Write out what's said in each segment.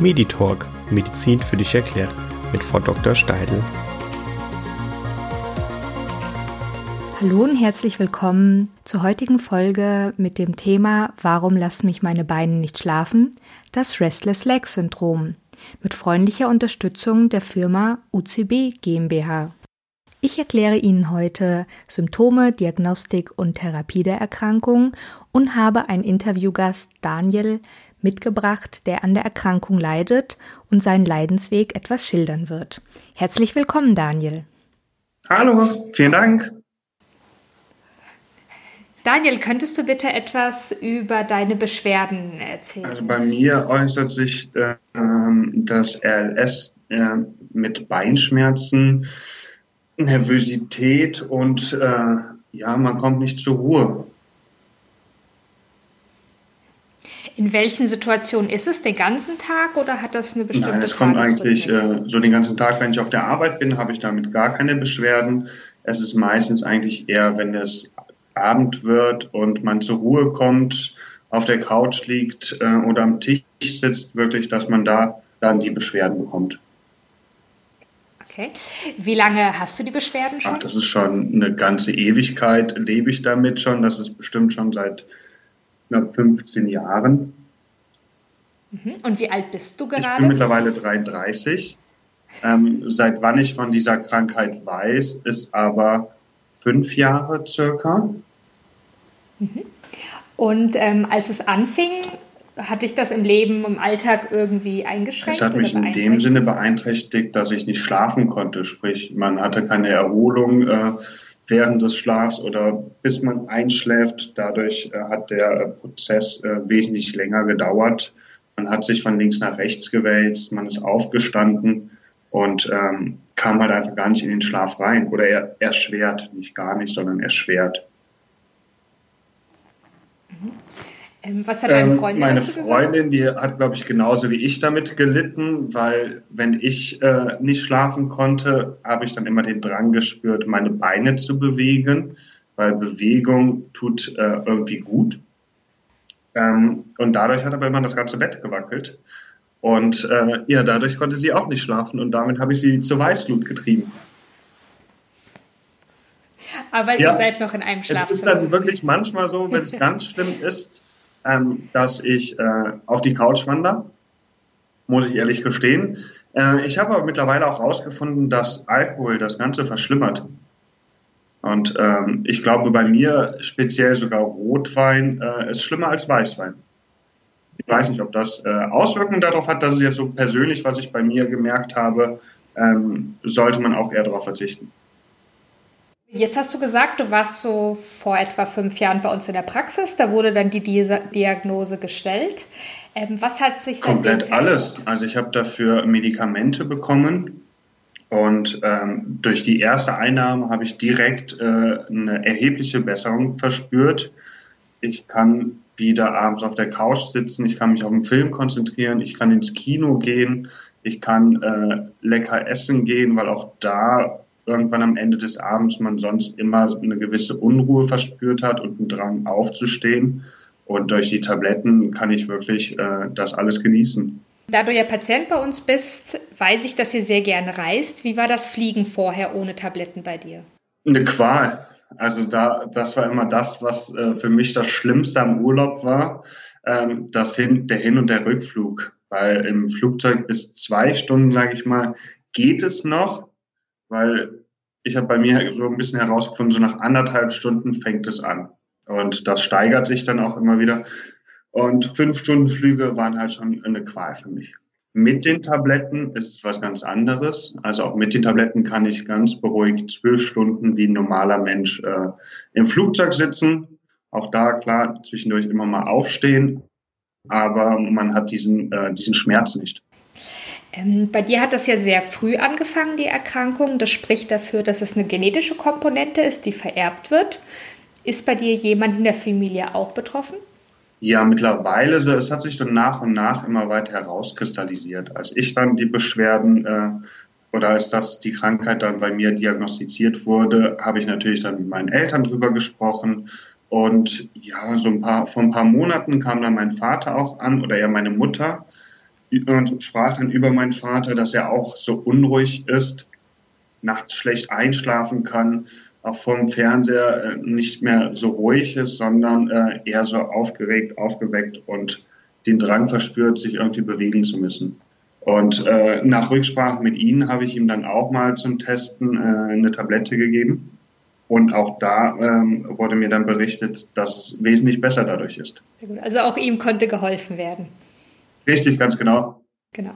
Meditalk Medizin für dich erklärt mit Frau Dr. Steidl. Hallo und herzlich willkommen zur heutigen Folge mit dem Thema Warum lassen mich meine Beine nicht schlafen? Das Restless Leg Syndrom mit freundlicher Unterstützung der Firma UCB GmbH. Ich erkläre Ihnen heute Symptome, Diagnostik und Therapie der Erkrankung und habe einen Interviewgast Daniel mitgebracht, der an der Erkrankung leidet und seinen Leidensweg etwas schildern wird. Herzlich willkommen, Daniel. Hallo, vielen Dank. Daniel, könntest du bitte etwas über deine Beschwerden erzählen? Also bei mir äußert sich äh, das RLS äh, mit Beinschmerzen, Nervosität und äh, ja, man kommt nicht zur Ruhe. In welchen Situationen ist es? Den ganzen Tag oder hat das eine bestimmte Nein, es kommt eigentlich äh, so den ganzen Tag, wenn ich auf der Arbeit bin, habe ich damit gar keine Beschwerden. Es ist meistens eigentlich eher, wenn es Abend wird und man zur Ruhe kommt, auf der Couch liegt äh, oder am Tisch sitzt, wirklich, dass man da dann die Beschwerden bekommt. Okay. Wie lange hast du die Beschwerden schon? Ach, das ist schon eine ganze Ewigkeit, lebe ich damit schon. Das ist bestimmt schon seit knapp 15 Jahren. Mhm. Und wie alt bist du gerade? Ich bin mittlerweile 33. Ähm, seit wann ich von dieser Krankheit weiß, ist aber fünf Jahre circa. Mhm. Und ähm, als es anfing, hat dich das im Leben, im Alltag irgendwie eingeschränkt? Es hat mich in dem Sinne beeinträchtigt, dass ich nicht schlafen konnte. Sprich, man hatte keine Erholung. Äh, während des Schlafs oder bis man einschläft. Dadurch äh, hat der äh, Prozess äh, wesentlich länger gedauert. Man hat sich von links nach rechts gewälzt, man ist aufgestanden und ähm, kam halt einfach gar nicht in den Schlaf rein. Oder er, erschwert, nicht gar nicht, sondern erschwert. Mhm. Ähm, was hat deine ähm, Freundin Meine Freundin, die hat, glaube ich, genauso wie ich damit gelitten, weil wenn ich äh, nicht schlafen konnte, habe ich dann immer den Drang gespürt, meine Beine zu bewegen, weil Bewegung tut äh, irgendwie gut. Ähm, und dadurch hat aber immer das ganze Bett gewackelt. Und äh, ja, dadurch konnte sie auch nicht schlafen und damit habe ich sie zur Weißglut getrieben. Aber ja, ihr seid noch in einem Schlafzimmer. Es ist dann wirklich manchmal so, wenn es ganz schlimm ist, ähm, dass ich äh, auf die Couch wandere, muss ich ehrlich gestehen. Äh, ich habe aber mittlerweile auch herausgefunden, dass Alkohol das Ganze verschlimmert. Und ähm, ich glaube, bei mir speziell sogar Rotwein äh, ist schlimmer als Weißwein. Ich weiß nicht, ob das äh, Auswirkungen darauf hat. Das ist jetzt so persönlich, was ich bei mir gemerkt habe, ähm, sollte man auch eher darauf verzichten. Jetzt hast du gesagt, du warst so vor etwa fünf Jahren bei uns in der Praxis. Da wurde dann die Diagnose gestellt. Ähm, was hat sich Komplett alles. Also ich habe dafür Medikamente bekommen und ähm, durch die erste Einnahme habe ich direkt äh, eine erhebliche Besserung verspürt. Ich kann wieder abends auf der Couch sitzen, ich kann mich auf den Film konzentrieren, ich kann ins Kino gehen, ich kann äh, lecker essen gehen, weil auch da irgendwann am Ende des Abends man sonst immer eine gewisse Unruhe verspürt hat und einen Drang aufzustehen. Und durch die Tabletten kann ich wirklich äh, das alles genießen. Da du ja Patient bei uns bist, weiß ich, dass ihr sehr gerne reist. Wie war das Fliegen vorher ohne Tabletten bei dir? Eine Qual. Also da, das war immer das, was äh, für mich das Schlimmste am Urlaub war, ähm, das hin, der Hin- und der Rückflug. Weil im Flugzeug bis zwei Stunden, sage ich mal, geht es noch, weil ich habe bei mir so ein bisschen herausgefunden, so nach anderthalb Stunden fängt es an. Und das steigert sich dann auch immer wieder. Und fünf Stunden Flüge waren halt schon eine Qual für mich. Mit den Tabletten ist es was ganz anderes. Also auch mit den Tabletten kann ich ganz beruhigt zwölf Stunden wie ein normaler Mensch äh, im Flugzeug sitzen. Auch da klar zwischendurch immer mal aufstehen, aber man hat diesen, äh, diesen Schmerz nicht. Ähm, bei dir hat das ja sehr früh angefangen, die Erkrankung. Das spricht dafür, dass es eine genetische Komponente ist, die vererbt wird. Ist bei dir jemand in der Familie auch betroffen? Ja, mittlerweile, so, es hat sich so nach und nach immer weiter herauskristallisiert. Als ich dann die Beschwerden äh, oder als das die Krankheit dann bei mir diagnostiziert wurde, habe ich natürlich dann mit meinen Eltern drüber gesprochen. Und ja, so ein paar, vor ein paar Monaten kam dann mein Vater auch an oder eher meine Mutter und sprach dann über meinen Vater, dass er auch so unruhig ist, nachts schlecht einschlafen kann, auch vom Fernseher äh, nicht mehr so ruhig ist, sondern äh, eher so aufgeregt, aufgeweckt und den Drang verspürt, sich irgendwie bewegen zu müssen. Und äh, nach Rücksprache mit Ihnen habe ich ihm dann auch mal zum Testen äh, eine Tablette gegeben. Und auch da ähm, wurde mir dann berichtet, dass es wesentlich besser dadurch ist. Also auch ihm konnte geholfen werden. Richtig, ganz genau. Genau.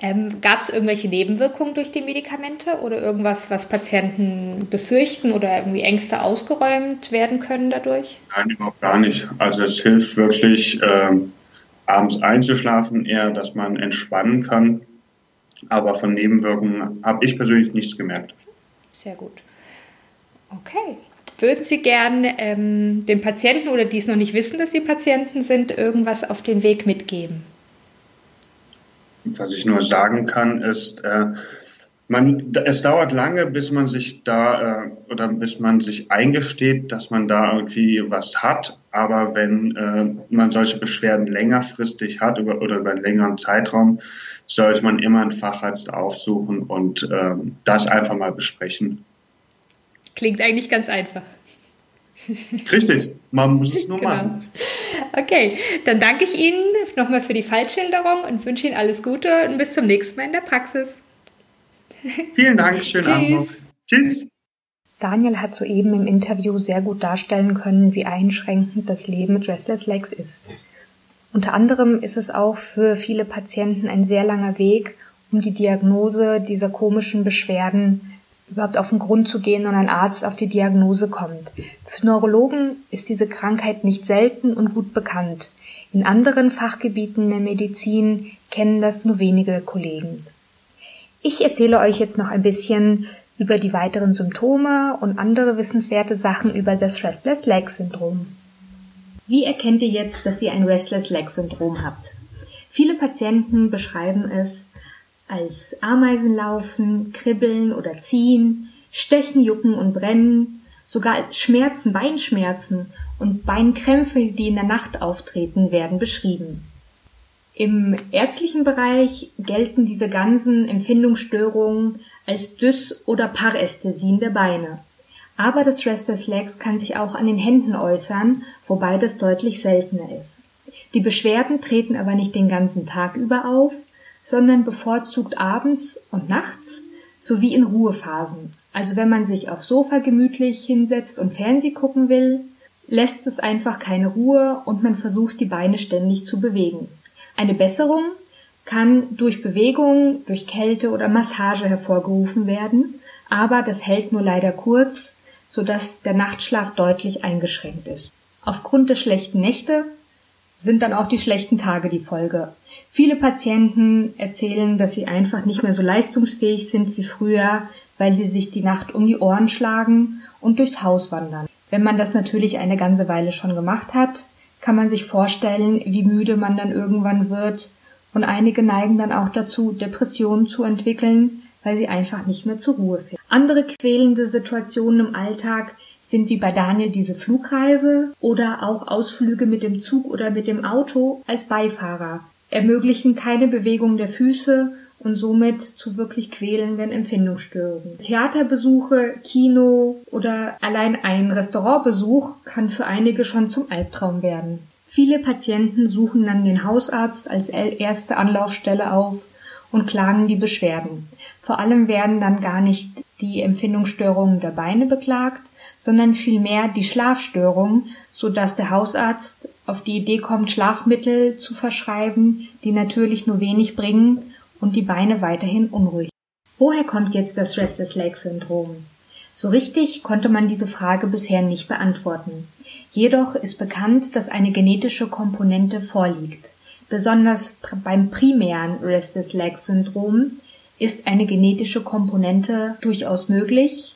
Ähm, Gab es irgendwelche Nebenwirkungen durch die Medikamente oder irgendwas, was Patienten befürchten oder irgendwie Ängste ausgeräumt werden können dadurch? Nein, überhaupt gar nicht. Also es hilft wirklich, ähm, abends einzuschlafen, eher, dass man entspannen kann. Aber von Nebenwirkungen habe ich persönlich nichts gemerkt. Sehr gut. Okay. Würden Sie gern ähm, den Patienten oder die es noch nicht wissen, dass sie Patienten sind, irgendwas auf den Weg mitgeben? Was ich nur sagen kann, ist, äh, man, es dauert lange, bis man sich da äh, oder bis man sich eingesteht, dass man da irgendwie was hat. Aber wenn äh, man solche Beschwerden längerfristig hat über, oder über einen längeren Zeitraum, sollte man immer einen Facharzt aufsuchen und äh, das einfach mal besprechen. Klingt eigentlich ganz einfach. Richtig, man muss es nur genau. machen. Okay, dann danke ich Ihnen nochmal für die Fallschilderung und wünsche Ihnen alles Gute und bis zum nächsten Mal in der Praxis. Vielen Dank, schönen Tschüss. Abend noch. Tschüss. Daniel hat soeben im Interview sehr gut darstellen können, wie einschränkend das Leben mit Restless Legs ist. Unter anderem ist es auch für viele Patienten ein sehr langer Weg, um die Diagnose dieser komischen Beschwerden überhaupt auf den Grund zu gehen und ein Arzt auf die Diagnose kommt. Für Neurologen ist diese Krankheit nicht selten und gut bekannt. In anderen Fachgebieten der Medizin kennen das nur wenige Kollegen. Ich erzähle euch jetzt noch ein bisschen über die weiteren Symptome und andere wissenswerte Sachen über das Restless Leg Syndrom. Wie erkennt ihr jetzt, dass ihr ein Restless Leg Syndrom habt? Viele Patienten beschreiben es als Ameisenlaufen, Kribbeln oder Ziehen, Stechen, Jucken und Brennen, sogar Schmerzen, Beinschmerzen und Beinkrämpfe, die in der Nacht auftreten, werden beschrieben. Im ärztlichen Bereich gelten diese ganzen Empfindungsstörungen als Dys- oder Parästhesien der Beine. Aber das Restless Legs kann sich auch an den Händen äußern, wobei das deutlich seltener ist. Die Beschwerden treten aber nicht den ganzen Tag über auf, sondern bevorzugt abends und nachts sowie in Ruhephasen. Also wenn man sich aufs Sofa gemütlich hinsetzt und Fernseh gucken will, lässt es einfach keine Ruhe und man versucht die Beine ständig zu bewegen. Eine Besserung kann durch Bewegung, durch Kälte oder Massage hervorgerufen werden, aber das hält nur leider kurz, sodass der Nachtschlaf deutlich eingeschränkt ist. Aufgrund der schlechten Nächte sind dann auch die schlechten Tage die Folge. Viele Patienten erzählen, dass sie einfach nicht mehr so leistungsfähig sind wie früher, weil sie sich die Nacht um die Ohren schlagen und durchs Haus wandern. Wenn man das natürlich eine ganze Weile schon gemacht hat, kann man sich vorstellen, wie müde man dann irgendwann wird und einige neigen dann auch dazu, Depressionen zu entwickeln, weil sie einfach nicht mehr zur Ruhe finden. Andere quälende Situationen im Alltag sind wie bei Daniel diese Flugreise oder auch Ausflüge mit dem Zug oder mit dem Auto als Beifahrer, ermöglichen keine Bewegung der Füße und somit zu wirklich quälenden Empfindungsstörungen. Theaterbesuche, Kino oder allein ein Restaurantbesuch kann für einige schon zum Albtraum werden. Viele Patienten suchen dann den Hausarzt als erste Anlaufstelle auf und klagen die Beschwerden. Vor allem werden dann gar nicht die Empfindungsstörungen der Beine beklagt, sondern vielmehr die Schlafstörung, so dass der Hausarzt auf die Idee kommt, Schlafmittel zu verschreiben, die natürlich nur wenig bringen und die Beine weiterhin unruhig. Woher kommt jetzt das Restless Leg Syndrom? So richtig konnte man diese Frage bisher nicht beantworten. Jedoch ist bekannt, dass eine genetische Komponente vorliegt. Besonders beim primären Restless Leg Syndrom ist eine genetische Komponente durchaus möglich,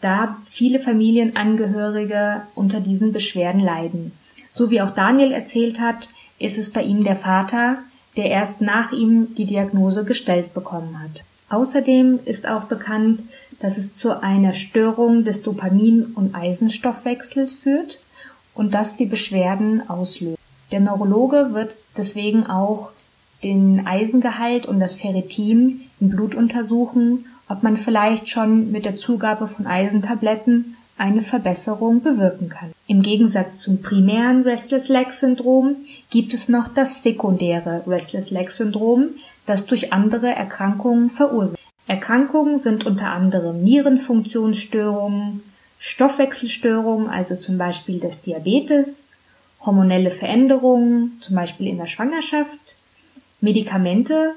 da viele Familienangehörige unter diesen Beschwerden leiden. So wie auch Daniel erzählt hat, ist es bei ihm der Vater, der erst nach ihm die Diagnose gestellt bekommen hat. Außerdem ist auch bekannt, dass es zu einer Störung des Dopamin- und Eisenstoffwechsels führt und das die Beschwerden auslöst. Der Neurologe wird deswegen auch den Eisengehalt und das Ferritin im Blut untersuchen, ob man vielleicht schon mit der Zugabe von Eisentabletten eine Verbesserung bewirken kann. Im Gegensatz zum primären Restless Leg Syndrom gibt es noch das sekundäre Restless Leg Syndrom, das durch andere Erkrankungen verursacht. Erkrankungen sind unter anderem Nierenfunktionsstörungen, Stoffwechselstörungen, also zum Beispiel des Diabetes, hormonelle Veränderungen, zum Beispiel in der Schwangerschaft, Medikamente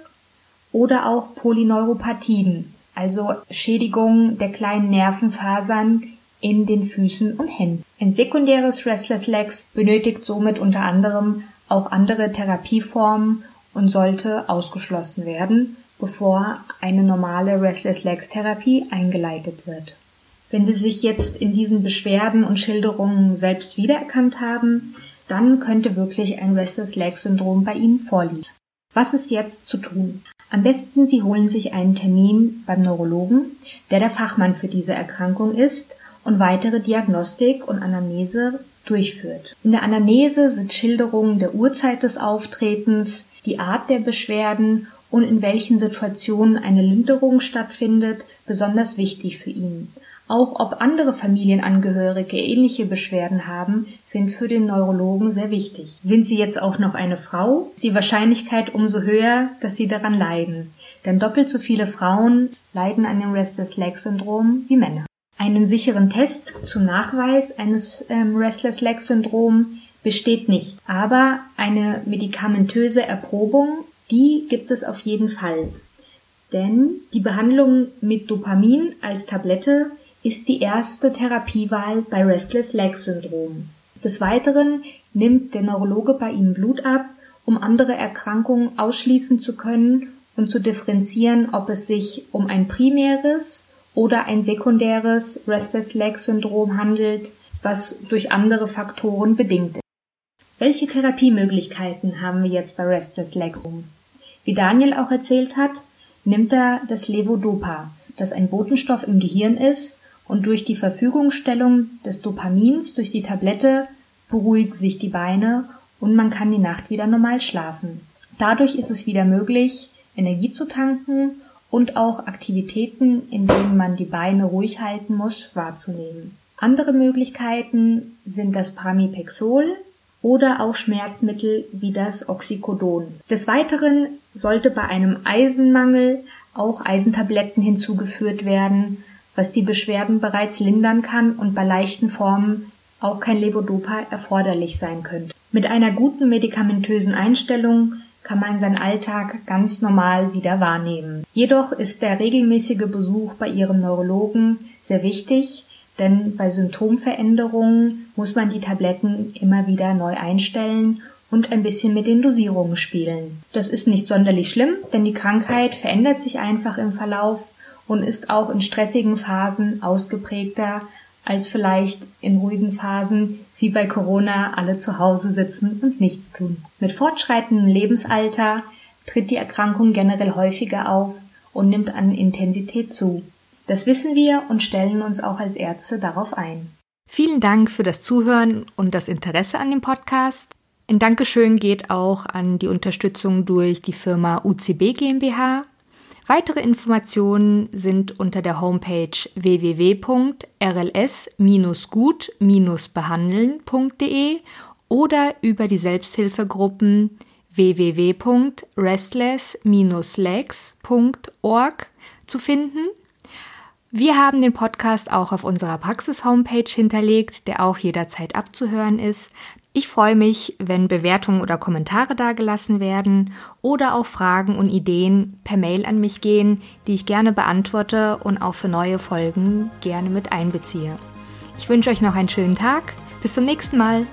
oder auch Polyneuropathien, also Schädigungen der kleinen Nervenfasern in den Füßen und Händen. Ein sekundäres Restless Legs benötigt somit unter anderem auch andere Therapieformen und sollte ausgeschlossen werden, bevor eine normale Restless Legs Therapie eingeleitet wird. Wenn Sie sich jetzt in diesen Beschwerden und Schilderungen selbst wiedererkannt haben, dann könnte wirklich ein Restless Leg Syndrom bei Ihnen vorliegen. Was ist jetzt zu tun? Am besten Sie holen sich einen Termin beim Neurologen, der der Fachmann für diese Erkrankung ist und weitere Diagnostik und Anamnese durchführt. In der Anamnese sind Schilderungen der Uhrzeit des Auftretens, die Art der Beschwerden und in welchen Situationen eine Linderung stattfindet, besonders wichtig für ihn. Auch ob andere Familienangehörige ähnliche Beschwerden haben, sind für den Neurologen sehr wichtig. Sind Sie jetzt auch noch eine Frau, ist die Wahrscheinlichkeit umso höher, dass Sie daran leiden. Denn doppelt so viele Frauen leiden an dem Restless Leg Syndrom wie Männer. Einen sicheren Test zum Nachweis eines ähm, Restless Leg Syndrom besteht nicht, aber eine medikamentöse Erprobung, die gibt es auf jeden Fall. Denn die Behandlung mit Dopamin als Tablette ist die erste Therapiewahl bei Restless Leg Syndrom. Des Weiteren nimmt der Neurologe bei Ihnen Blut ab, um andere Erkrankungen ausschließen zu können und zu differenzieren, ob es sich um ein primäres oder ein sekundäres Restless Leg Syndrom handelt, was durch andere Faktoren bedingt ist. Welche Therapiemöglichkeiten haben wir jetzt bei Restless Leg Syndrom? Wie Daniel auch erzählt hat, nimmt er das Levodopa, das ein Botenstoff im Gehirn ist und durch die Verfügungstellung des Dopamins durch die Tablette beruhigt sich die Beine und man kann die Nacht wieder normal schlafen. Dadurch ist es wieder möglich, Energie zu tanken und auch Aktivitäten, in denen man die Beine ruhig halten muss, wahrzunehmen. Andere Möglichkeiten sind das Pramipexol oder auch Schmerzmittel wie das Oxycodon. Des Weiteren sollte bei einem Eisenmangel auch Eisentabletten hinzugeführt werden, was die Beschwerden bereits lindern kann und bei leichten Formen auch kein Levodopa erforderlich sein könnte. Mit einer guten medikamentösen Einstellung kann man seinen Alltag ganz normal wieder wahrnehmen. Jedoch ist der regelmäßige Besuch bei Ihrem Neurologen sehr wichtig, denn bei Symptomveränderungen muss man die Tabletten immer wieder neu einstellen und ein bisschen mit den Dosierungen spielen. Das ist nicht sonderlich schlimm, denn die Krankheit verändert sich einfach im Verlauf und ist auch in stressigen Phasen ausgeprägter als vielleicht in ruhigen Phasen, wie bei Corona alle zu Hause sitzen und nichts tun. Mit fortschreitendem Lebensalter tritt die Erkrankung generell häufiger auf und nimmt an Intensität zu. Das wissen wir und stellen uns auch als Ärzte darauf ein. Vielen Dank für das Zuhören und das Interesse an dem Podcast. Ein Dankeschön geht auch an die Unterstützung durch die Firma UCB GmbH Weitere Informationen sind unter der Homepage www.rls-gut-behandeln.de oder über die Selbsthilfegruppen www.restless-legs.org zu finden. Wir haben den Podcast auch auf unserer Praxis-Homepage hinterlegt, der auch jederzeit abzuhören ist. Ich freue mich, wenn Bewertungen oder Kommentare dagelassen werden oder auch Fragen und Ideen per Mail an mich gehen, die ich gerne beantworte und auch für neue Folgen gerne mit einbeziehe. Ich wünsche euch noch einen schönen Tag. Bis zum nächsten Mal.